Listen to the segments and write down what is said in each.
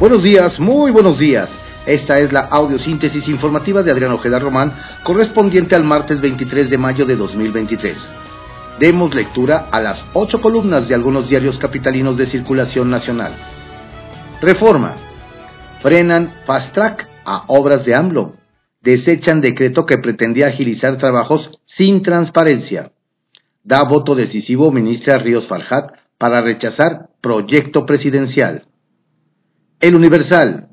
Buenos días, muy buenos días. Esta es la audiosíntesis informativa de Adrián Ojeda Román, correspondiente al martes 23 de mayo de 2023. Demos lectura a las ocho columnas de algunos diarios capitalinos de circulación nacional. Reforma. Frenan fast track a obras de AMLO. Desechan decreto que pretendía agilizar trabajos sin transparencia. Da voto decisivo ministra Ríos Farjat para rechazar proyecto presidencial. El Universal.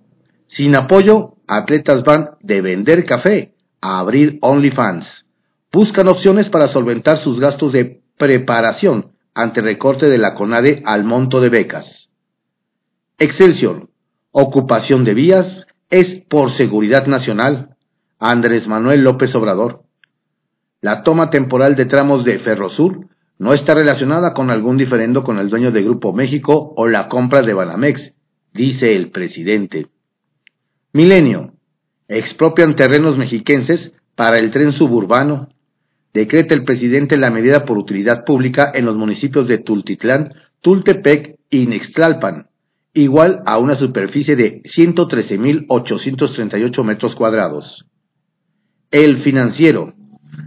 Sin apoyo, atletas van de vender café a abrir OnlyFans. Buscan opciones para solventar sus gastos de preparación ante recorte de la CONADE al monto de becas. Excelsior. Ocupación de vías es por seguridad nacional. Andrés Manuel López Obrador. La toma temporal de tramos de Ferrosur no está relacionada con algún diferendo con el dueño de Grupo México o la compra de Banamex, dice el presidente. Milenio. Expropian terrenos mexiquenses para el tren suburbano. Decreta el presidente la medida por utilidad pública en los municipios de Tultitlán, Tultepec y Nextlalpan, igual a una superficie de 113.838 metros cuadrados. El financiero.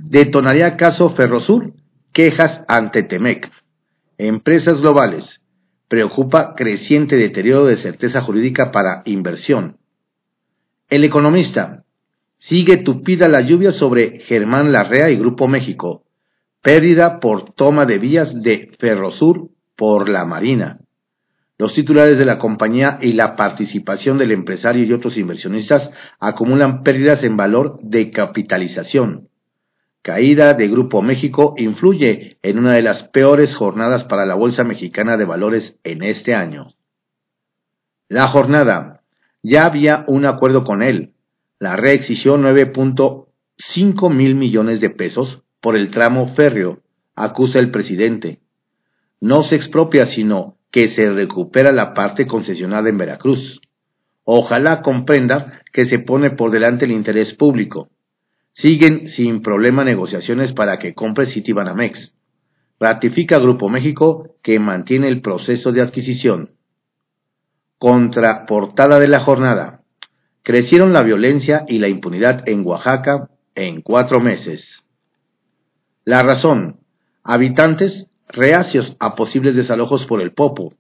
Detonaría caso Ferrosur, quejas ante Temec. Empresas globales preocupa creciente deterioro de certeza jurídica para inversión. El economista. Sigue tupida la lluvia sobre Germán Larrea y Grupo México. Pérdida por toma de vías de Ferrosur por la Marina. Los titulares de la compañía y la participación del empresario y otros inversionistas acumulan pérdidas en valor de capitalización caída de Grupo México influye en una de las peores jornadas para la Bolsa Mexicana de Valores en este año. La jornada. Ya había un acuerdo con él. La red exigió 9.5 mil millones de pesos por el tramo férreo, acusa el presidente. No se expropia, sino que se recupera la parte concesionada en Veracruz. Ojalá comprenda que se pone por delante el interés público Siguen sin problema negociaciones para que compre Citibanamex. Ratifica Grupo México que mantiene el proceso de adquisición. Contraportada de la jornada. Crecieron la violencia y la impunidad en Oaxaca en cuatro meses. La razón. Habitantes reacios a posibles desalojos por el Popo.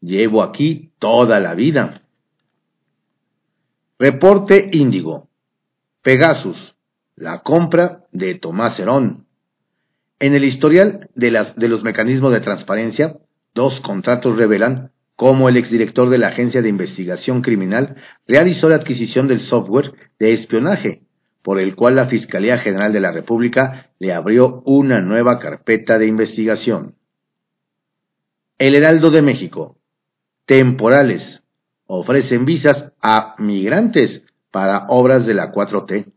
Llevo aquí toda la vida. Reporte Índigo. Pegasus la compra de Tomás Herón. En el historial de, de los mecanismos de transparencia, dos contratos revelan cómo el exdirector de la Agencia de Investigación Criminal realizó la adquisición del software de espionaje, por el cual la Fiscalía General de la República le abrió una nueva carpeta de investigación. El Heraldo de México. Temporales. Ofrecen visas a migrantes para obras de la 4T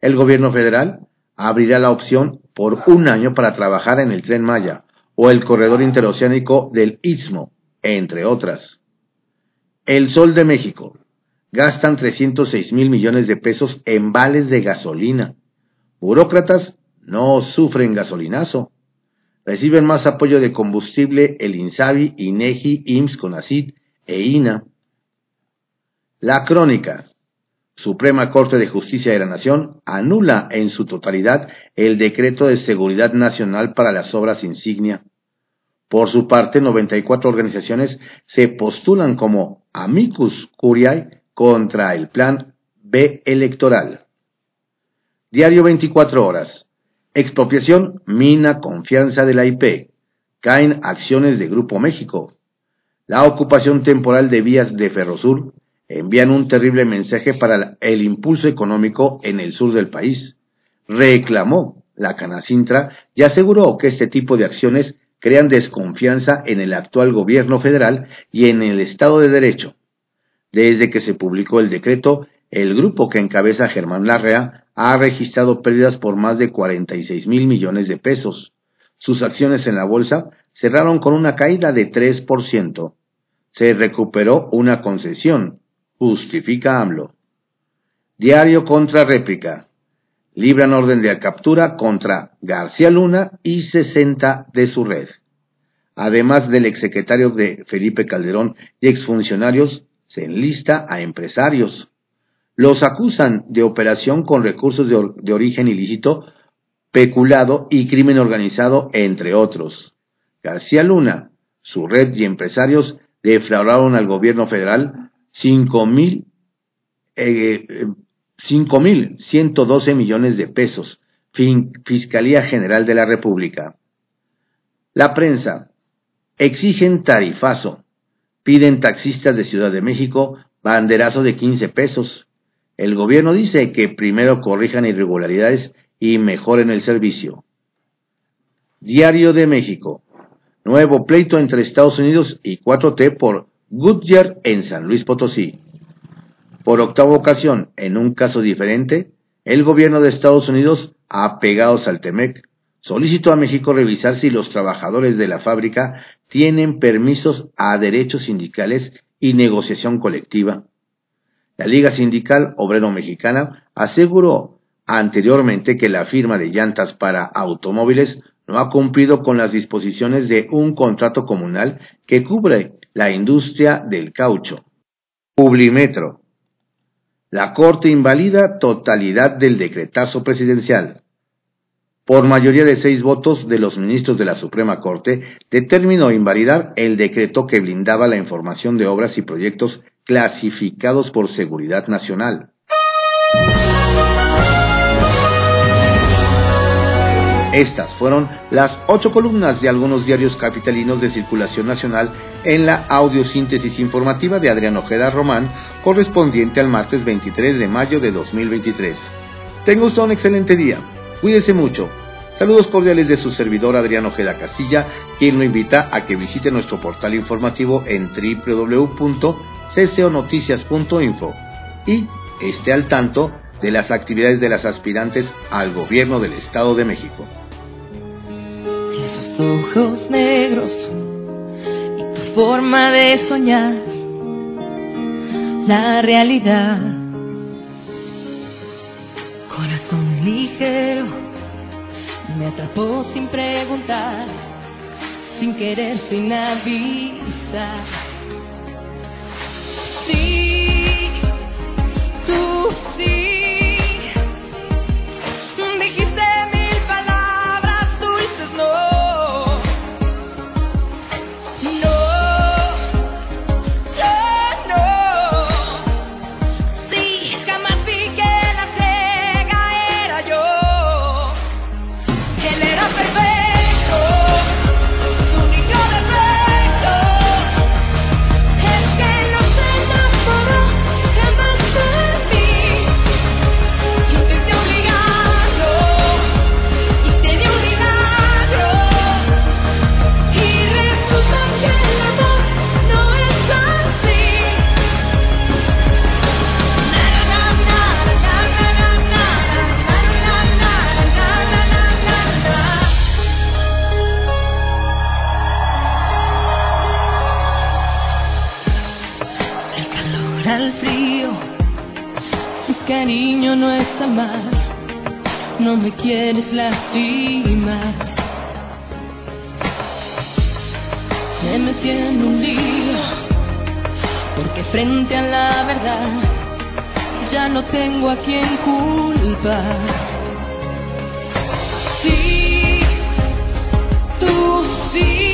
el gobierno federal abrirá la opción por un año para trabajar en el tren Maya o el corredor interoceánico del Istmo, entre otras. El Sol de México. Gastan 306 mil millones de pesos en vales de gasolina. Burócratas no sufren gasolinazo. Reciben más apoyo de combustible el INSABI, INEGI, IMSS, CONACID e INA. La crónica. Suprema Corte de Justicia de la Nación anula en su totalidad el decreto de seguridad nacional para las obras insignia. Por su parte, 94 organizaciones se postulan como amicus curiae contra el plan B electoral. Diario 24 horas. Expropiación mina confianza de la IP. Caen acciones de Grupo México. La ocupación temporal de vías de Ferrosur envían un terrible mensaje para el impulso económico en el sur del país. Reclamó la Canacintra y aseguró que este tipo de acciones crean desconfianza en el actual gobierno federal y en el Estado de Derecho. Desde que se publicó el decreto, el grupo que encabeza Germán Larrea ha registrado pérdidas por más de 46 mil millones de pesos. Sus acciones en la bolsa cerraron con una caída de 3%. Se recuperó una concesión, Justifica AMLO. Diario contra réplica. Libran orden de captura contra García Luna y 60 de su red. Además del exsecretario de Felipe Calderón y exfuncionarios, se enlista a empresarios. Los acusan de operación con recursos de, origen ilícito, peculado y crimen organizado, entre otros. García Luna, su red y empresarios defraudaron al gobierno federal cinco mil eh, millones de pesos. Fiscalía General de la República. La prensa. Exigen tarifazo. Piden taxistas de Ciudad de México banderazo de 15 pesos. El gobierno dice que primero corrijan irregularidades y mejoren el servicio. Diario de México. Nuevo pleito entre Estados Unidos y 4T por Goodyear en San Luis Potosí. Por octava ocasión, en un caso diferente, el gobierno de Estados Unidos, apegados al TEMEC, solicitó a México revisar si los trabajadores de la fábrica tienen permisos a derechos sindicales y negociación colectiva. La Liga Sindical Obrero Mexicana aseguró anteriormente que la firma de llantas para automóviles no ha cumplido con las disposiciones de un contrato comunal que cubre la industria del caucho. Publimetro. La Corte invalida totalidad del decretazo presidencial. Por mayoría de seis votos de los ministros de la Suprema Corte, determinó invalidar el decreto que blindaba la información de obras y proyectos clasificados por seguridad nacional. Estas fueron las ocho columnas de algunos diarios capitalinos de circulación nacional en la audiosíntesis informativa de Adrián Ojeda Román, correspondiente al martes 23 de mayo de 2023. Tenga usted un excelente día. Cuídese mucho. Saludos cordiales de su servidor Adrián Ojeda Casilla, quien lo invita a que visite nuestro portal informativo en www.cconoticias.info y esté al tanto de las actividades de las aspirantes al gobierno del Estado de México esos ojos negros forma de soñar la realidad. Corazón ligero me atrapó sin preguntar, sin querer, sin avisar. no me quieres lastimar. Me metí en un lío, porque frente a la verdad ya no tengo a quien culpar. Sí, tú sí.